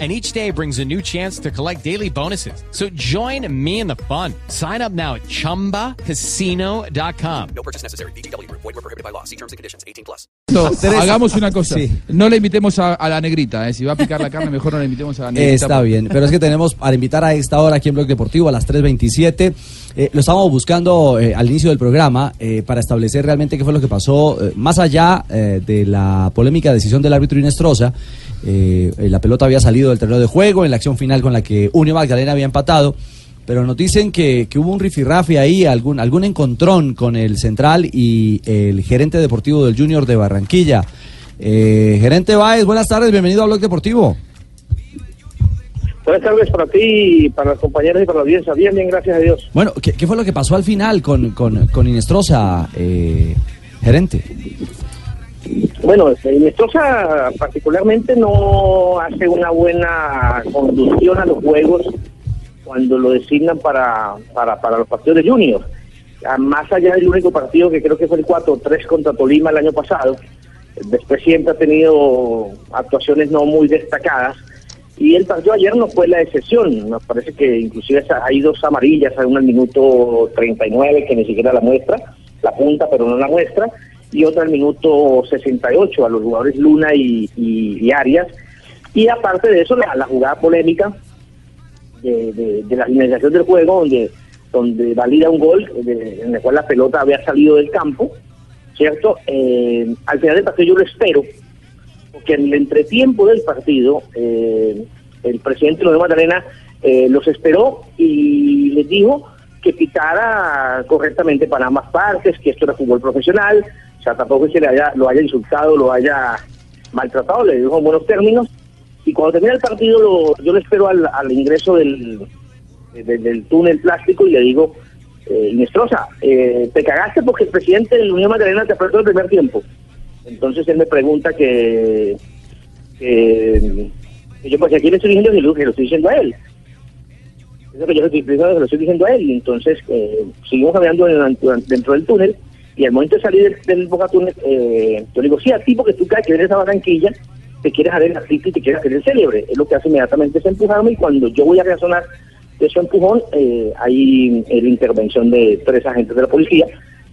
and each day brings a new chance to collect daily bonuses. So join me in the fun. Sign up now at ChumbaCasino.com. No purchase necessary. BGW. Void were prohibited by law. See terms and conditions. 18 plus. No, hagamos una cosa. No le invitemos a, a la negrita. ¿eh? Si va a picar la carne, mejor no le invitemos a la negrita. Está bien, pero es que tenemos para invitar a esta hora aquí en Blog Deportivo a las 3.27. Eh, lo estábamos buscando eh, al inicio del programa eh, para establecer realmente qué fue lo que pasó, más allá de la polémica decisión del árbitro Inestrosa. la pelota había salido del terreno de juego en la acción final con la que Unión Magdalena había empatado. Pero nos dicen que, que hubo un rifirrafe ahí, algún, algún encontrón con el central y el gerente deportivo del Junior de Barranquilla. Eh, gerente Báez, buenas tardes, bienvenido a Blog Deportivo. Buenas tardes para ti, para los compañeros y para la audiencia. Bien, bien, gracias a Dios. Bueno, ¿qué, qué fue lo que pasó al final con, con, con Inestrosa, eh, gerente? Bueno, Inestrosa particularmente no hace una buena conducción a los juegos cuando lo designan para, para, para los partidos de Junior. Ah, Más allá del único partido que creo que fue el 4-3 contra Tolima el año pasado, después siempre ha tenido actuaciones no muy destacadas. Y el partido ayer no fue la excepción. Nos parece que inclusive hay dos amarillas, hay una al minuto 39 que ni siquiera la muestra, la punta pero no la muestra, y otra al minuto 68 a los jugadores Luna y, Arias. Y aparte de eso, la, la jugada polémica de, de- de la finalización del juego, donde, donde valida un gol de- en el cual la pelota había salido del campo, ¿cierto? Eh, al final del partido yo lo espero, porque en el entretiempo del partido, eh, el presidente Nueva Magdalena eh, los esperó y les dijo que pitara correctamente para ambas partes, que esto era fútbol profesional, o sea, tampoco es que le haya, lo haya insultado, lo haya maltratado, le dijo en buenos términos, y cuando termina el partido lo- yo le espero al, ingreso del, del, del túnel plástico y le digo, eh, Inestrosa, eh, te cagaste porque el presidente de la Unión Magdalena te apretó el primer tiempo. Entonces él me pregunta que, yo pues aquí le estoy diciendo que lo, estoy diciendo a él. Eso que yo estoy, diciendo, lo estoy diciendo a él. Y entonces eh, seguimos en- dentro del túnel y al momento de salir del, del Boca Túnel, eh, yo le digo, sí, a ti porque tú crees que vienes a Barranquilla, te quieres hacer el y te quieres hacer célebre. Es lo que hace inmediatamente es empujarme y cuando yo voy a reaccionar de su empujón, eh, hay eh, la intervención de tres agentes de la policía.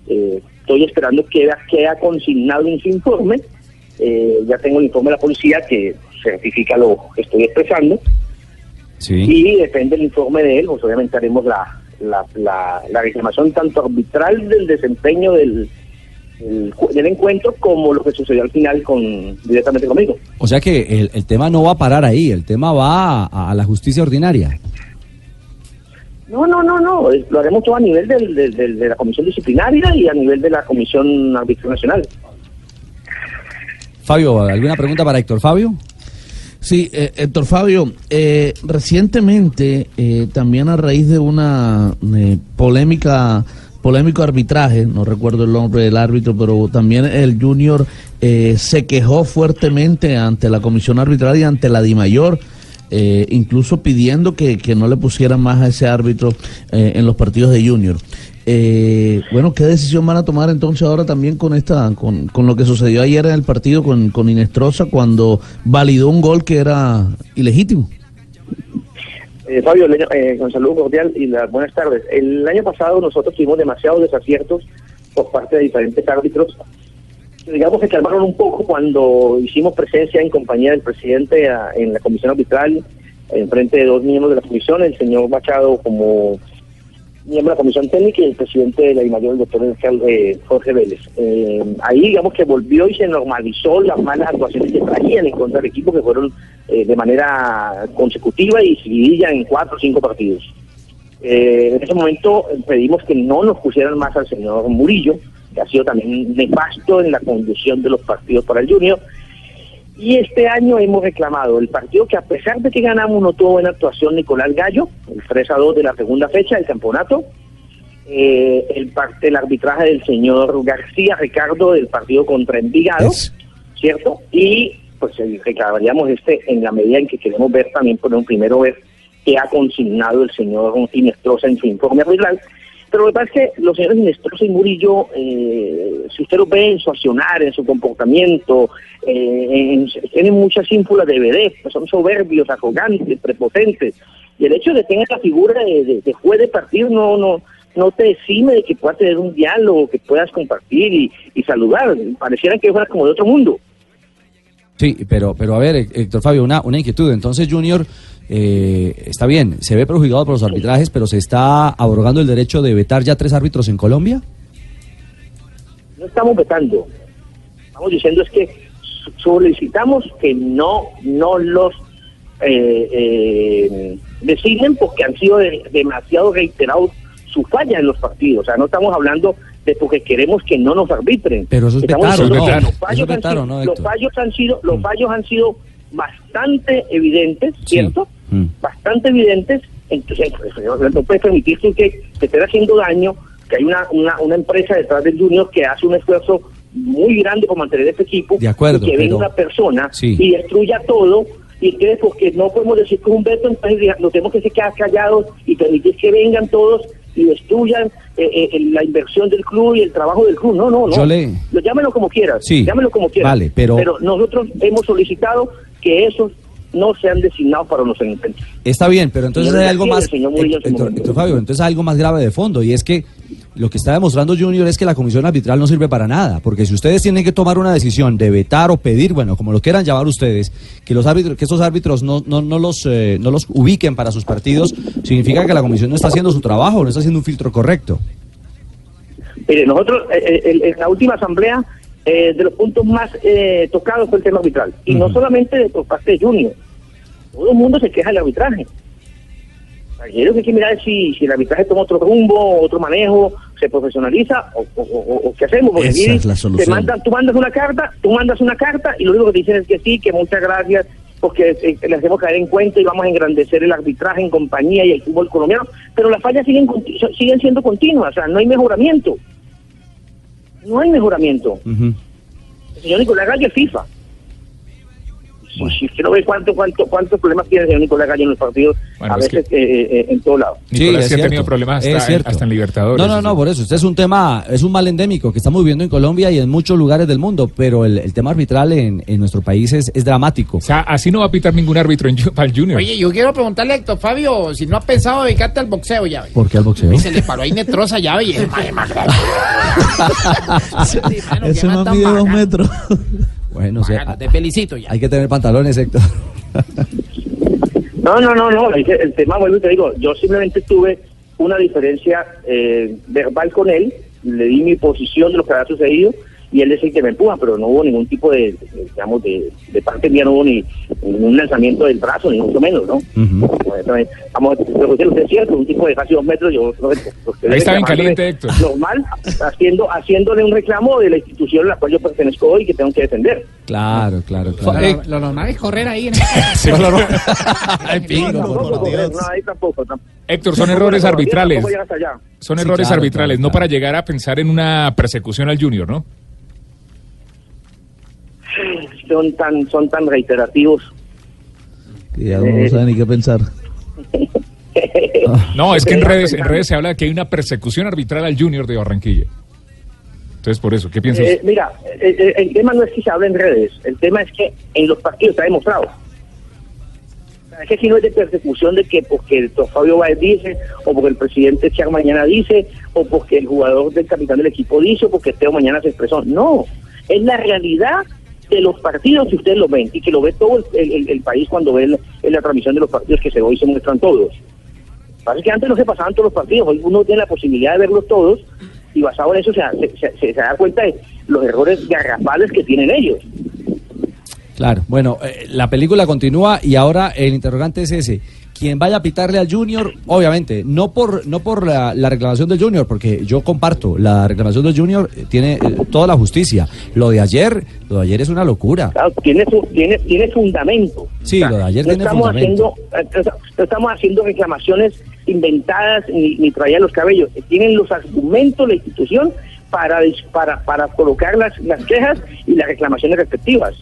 Eh, estoy esperando que quede consignado en su informe. Eh, ya tengo el informe de la policía que certifica lo que estoy expresando. Y depende del informe de él, pues obviamente haremos la, la, la, la reclamación tanto arbitral del desempeño del, ju- del encuentro como lo que sucedió al final con directamente conmigo. O sea que el, el tema no va a parar ahí, el tema va a, a la justicia ordinaria. No, no, no, no, lo haremos todo a nivel del, del- del- de la comisión disciplinaria y a nivel de la comisión arbitral nacional. Fabio, ¿alguna pregunta para Héctor Fabio? Sí, eh, Héctor Fabio, eh, recientemente, eh, también a raíz de una eh, polémica, polémico arbitraje, no recuerdo el nombre del árbitro, pero también el Junior eh, se quejó fuertemente ante la comisión arbitral y ante la DIMAYOR, eh, incluso pidiendo que, que no le pusieran más a ese árbitro eh, en los partidos de Junior. Eh, bueno, ¿qué decisión van a tomar entonces ahora también con esta, con, con lo que sucedió ayer en el partido con, con Inestrosa cuando validó un gol que era ilegítimo? Eh, Fabio, eh, con cordial y las buenas tardes. El año pasado nosotros tuvimos demasiados desaciertos por parte de diferentes árbitros. Digamos que calmaron un poco cuando hicimos presencia en compañía del presidente en la comisión arbitral, en frente de dos miembros de la comisión, el señor Machado como miembro de la comisión técnica y el presidente de la DIMAYOR, el doctor eh, Jorge Vélez. Eh, ahí digamos que volvió y se normalizó las malas actuaciones que traían en contra del equipo, que fueron eh, de manera consecutiva y seguidilla en cuatro o cinco partidos. Eh, en ese momento pedimos que no nos pusieran más al señor Murillo, que ha sido también nefasto en la conducción de los partidos para el Junior. Y este año hemos reclamado el partido que a pesar de que ganamos no tuvo buena actuación Nicolás Gallo, el 3 a 2 de la segunda fecha del campeonato. eh, el, parte, el arbitraje del señor García Ricardo del partido contra Envigado, Es- ¿cierto? Y pues eh, reclamaríamos este en la medida en que queremos ver también, por un primero ver qué ha consignado el señor Inestrosa en su informe arbitral. Pero lo que pasa es que los señores Inestrosa y Murillo, eh, si usted lo ve en su accionar, en su comportamiento, eh, en- tienen muchas ínfulas de pues son soberbios, arrogantes, prepotentes. Y el hecho de tener la figura de, de- de juez de partido no, no, no te exime de que puedas tener un diálogo, que puedas compartir y, y saludar. Pareciera que fuera como de otro mundo. Sí, pero, pero a ver, Hé- Héctor Fabio, una, una inquietud. Entonces, Junior, eh, está bien, se ve perjudicado por los arbitrajes, pero se está abrogando el derecho de vetar ya tres árbitros en Colombia. no estamos vetando. Estamos diciendo es que so- solicitamos que no, no los eh, eh, designen porque han sido de- demasiado reiterados su falla en los partidos. O sea, no estamos hablando de porque queremos que no nos arbitren. Pero eso es Estamos vetar, ¿o diciendo no? los fallos han vetar, ¿o sido- no, los Héctor? fallos han sido, los fallos han sido bastante evidentes, Sí. ¿cierto? Mm. bastante evidentes, entonces pues, no puede permitirse que se esté haciendo daño, que hay una, una, una empresa detrás del Junior que hace un esfuerzo muy grande por mantener este equipo, De acuerdo, y que venga una persona Sí. y destruya todo, y entonces porque no podemos decir que es un veto, entonces nos tenemos que quedar callados y permitir que vengan todos y destruyan eh, eh, la inversión del club y el trabajo del club. No, no, no. Yo le- Lo- Llámenlo como quieras. Sí. Llámenlo como quieras. Vale, pero- nosotros hemos solicitado que esos no sean designados para los encuentros. Está bien, pero entonces hay algo más, Fabio, entonces hay algo más grave de fondo y es que lo que está demostrando Junior es que la comisión arbitral no sirve para nada, porque si ustedes tienen que tomar una decisión de vetar o pedir, bueno, como lo quieran llamar ustedes, que los árbitros, que estos árbitros no, no, no los, eh, no los ubiquen para sus partidos, significa que la comisión no está haciendo su trabajo, no está haciendo un filtro correcto. Mire, nosotros, eh, eh, en la última asamblea, eh, de los puntos más eh, tocados fue el tema arbitral. Y no solamente por parte de Junior. Todo el mundo se queja del arbitraje. Creo que hay que mirar si, si el arbitraje toma otro rumbo, otro manejo, se profesionaliza o, o- o- o qué hacemos. Porque Esa es la solución. te mandan, tú mandas una carta, tú mandas una carta y lo único que te dicen es que sí, que muchas gracias, porque eh, le hacemos caer en cuenta y vamos a engrandecer el arbitraje en compañía y el fútbol colombiano. Pero las fallas siguen, siguen siendo continuas, o sea, no hay mejoramiento. No hay mejoramiento. Ujú. El señor Nicolás Gallo es FIFA. Si, si usted no ve cuánto, cuánto, cuántos problemas tiene el señor Nicolás Gallo en los partidos, Bueno, a es veces eh, eh, en todos lados. Nicolás es sí ha tenido problemas es hasta, en, hasta en Libertadores. No, no, no, por eso. Este es un tema, es un mal endémico que estamos viviendo en Colombia y en muchos lugares del mundo, pero el, el tema arbitral en, en nuestro país es, es dramático. O sea, así no va a pitar ningún árbitro en, para el Junior. Oye, yo quiero preguntarle a Héctor Fabio si no ha pensado dedicarte al boxeo ya. ¿Por qué al boxeo? Y se le paró ahí Netrosa ya, ve, y es más, es más grande. Sí, mano, Ese qué man man tan mide dos metros. Bueno, o sea, te felicito ya. hay que tener pantalones, Héctor. No, no, no, no. El, el tema, vuelvo y te digo, yo simplemente tuve una diferencia eh, verbal con él, le di mi posición de lo que había sucedido y él es el que me empuja, pero no hubo ningún tipo de, digamos, de, de parte mía, no hubo ni, ni un lanzamiento del brazo, ni mucho menos, ¿no? Vamos, lo que usted es cierto, un tipo de casi dos metros, yo lo- lo Ahí está bien caliente, Héctor. Normal, haciendo, haciéndole un reclamo de la institución a la cual yo pertenezco hoy y que tengo que defender. Claro, claro, Lo, claro. lo normal es correr ahí. En Sí, Ay, pingo, Tampoco, por Dios. no, ahí tampoco, tampoco. Héctor, son errores arbitrales. Son errores arbitrales, no para llegar a pensar en una persecución al Junior, ¿no? Son tan son tan reiterativos Que ya no sabe ni qué pensar. No, es que en redes, en redes se habla de que hay una persecución arbitral al Junior de Barranquilla. Entonces, por eso, ¿qué piensas? Eh, mira eh, eh, el tema no es que se hable en redes el tema es que en los partidos está demostrado es que si no es de persecución de que porque el Fabio Báez dice o porque el presidente Char mañana dice o porque el jugador del capitán del equipo dice o porque Teo mañana se expresó no es la realidad de los partidos que ustedes lo ven y que lo ve todo el, el- el país cuando ve en la transmisión de los partidos que se hoy se muestran todos Pasa que antes no se pasaban todos los partidos, hoy uno tiene la posibilidad de verlos todos y basado en eso se, se, se- se da cuenta de los errores garrafales que tienen ellos. Claro, bueno, eh, la película continúa y ahora el interrogante es ese. Quien vaya a pitarle al Junior, obviamente, no por no por la, la reclamación del Junior, porque yo comparto, la reclamación del Junior eh, tiene eh, toda la justicia. Lo de ayer, lo de ayer es una locura. Claro, tiene, su- tiene, tiene fundamento. Sí, lo de ayer no tiene estamos fundamento. haciendo, eh, no estamos haciendo reclamaciones inventadas ni, ni traía los cabellos. Tienen los argumentos la institución para, para, para colocar las, las quejas y las reclamaciones respectivas.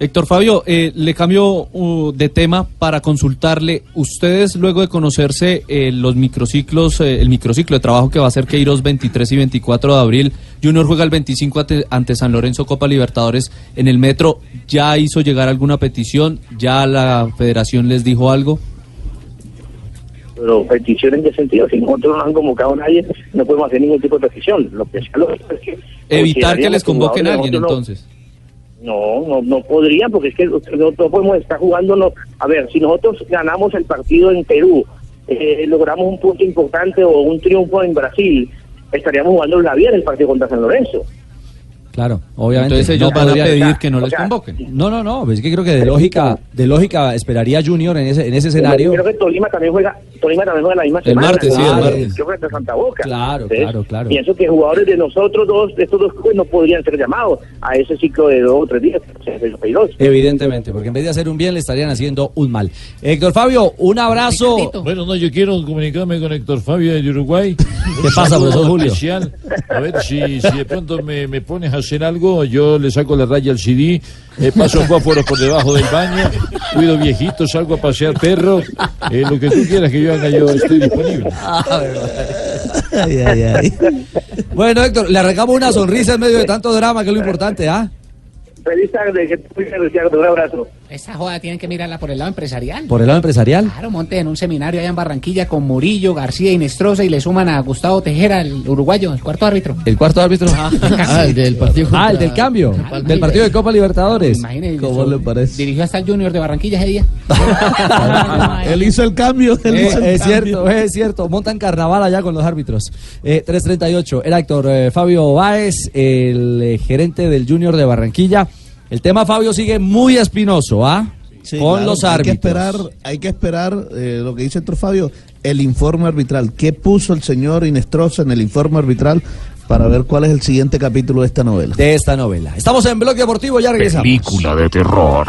Héctor Fabio, eh, le cambio uh, de tema para consultarle. Ustedes, luego de conocerse eh, los microciclos, eh, el microciclo de trabajo que va a hacer Queiroz 23 y 24 de abril, Junior juega el 25 ante, ante San Lorenzo Copa Libertadores en el metro. ¿Ya hizo llegar alguna petición? ¿Ya la federación les dijo algo? Pero petición en qué sentido, si nosotros no nos han convocado a nadie, no podemos hacer ningún tipo de petición. Lo que sea es que Evitar que les convoquen a alguien no- entonces. No, no, no podría, porque es que nosotros no podemos estar jugando. A ver, si nosotros ganamos el partido en Perú, eh, logramos un punto importante o un triunfo en Brasil, estaríamos jugando la vida en el partido contra San Lorenzo. Claro, obviamente. Entonces ellos no van a podría- pedir que no o les sea, convoquen. No, no, no, es que creo que de lógica, de lógica esperaría Junior en ese, en ese escenario. Creo que Tolima también juega, Tolima también juega la misma El semana. martes, sí, el Claro, martes. Creo que contra Santa Boca. Claro, Entonces, claro, claro. Pienso que jugadores de nosotros dos, de estos dos clubes, no podrían ser llamados a ese ciclo de dos o tres días. Evidentemente, porque en vez de hacer un bien le estarían haciendo un mal. Héctor Fabio, un abrazo. Bueno, no, yo quiero comunicarme con Héctor Fabio de Uruguay. ¿Qué pasa, profesor Julio? Especial. A ver si, si de pronto me, me pones a algo, yo le saco la raya al CD, eh, paso fósforos por debajo del baño, cuido viejitos, salgo a pasear perros, eh, lo que tú quieras que yo haga, yo estoy disponible. Ay, ay, ay. Bueno, Héctor, le arrancamos una sonrisa en medio de tanto drama, que es lo importante, ¿ah? Feliz tarde, que Ricardo, un abrazo. Esa joda tienen que mirarla por el lado empresarial. Por el lado empresarial. Claro, monte en un seminario allá en Barranquilla con Murillo, García y Nestroza y le suman a Gustavo Tejera, el uruguayo, el cuarto árbitro. El cuarto árbitro. Ah, el del partido. Ah, el del cambio. Ah, Del partido de Copa Libertadores. Imagínese, ¿Cómo le parece? Dirigió hasta el Junior de Barranquilla ese día. Él hizo el cambio. él Eh, hizo el es cambio. cierto, es cierto. Montan carnaval allá con los árbitros. Eh, 338. Era Héctor eh, Fabio Báez, el eh, gerente del Junior de Barranquilla. El tema, Fabio, sigue muy espinoso, ¿ah? Sí, con claro, los Hay que árbitros. esperar, hay que esperar eh, lo que dice Héctor Fabio, el informe arbitral. ¿Qué puso el señor Inestrosa en el informe arbitral para ver cuál es el siguiente capítulo de esta novela? De esta novela. Estamos en Bloque Deportivo, ya regresamos. Película de terror.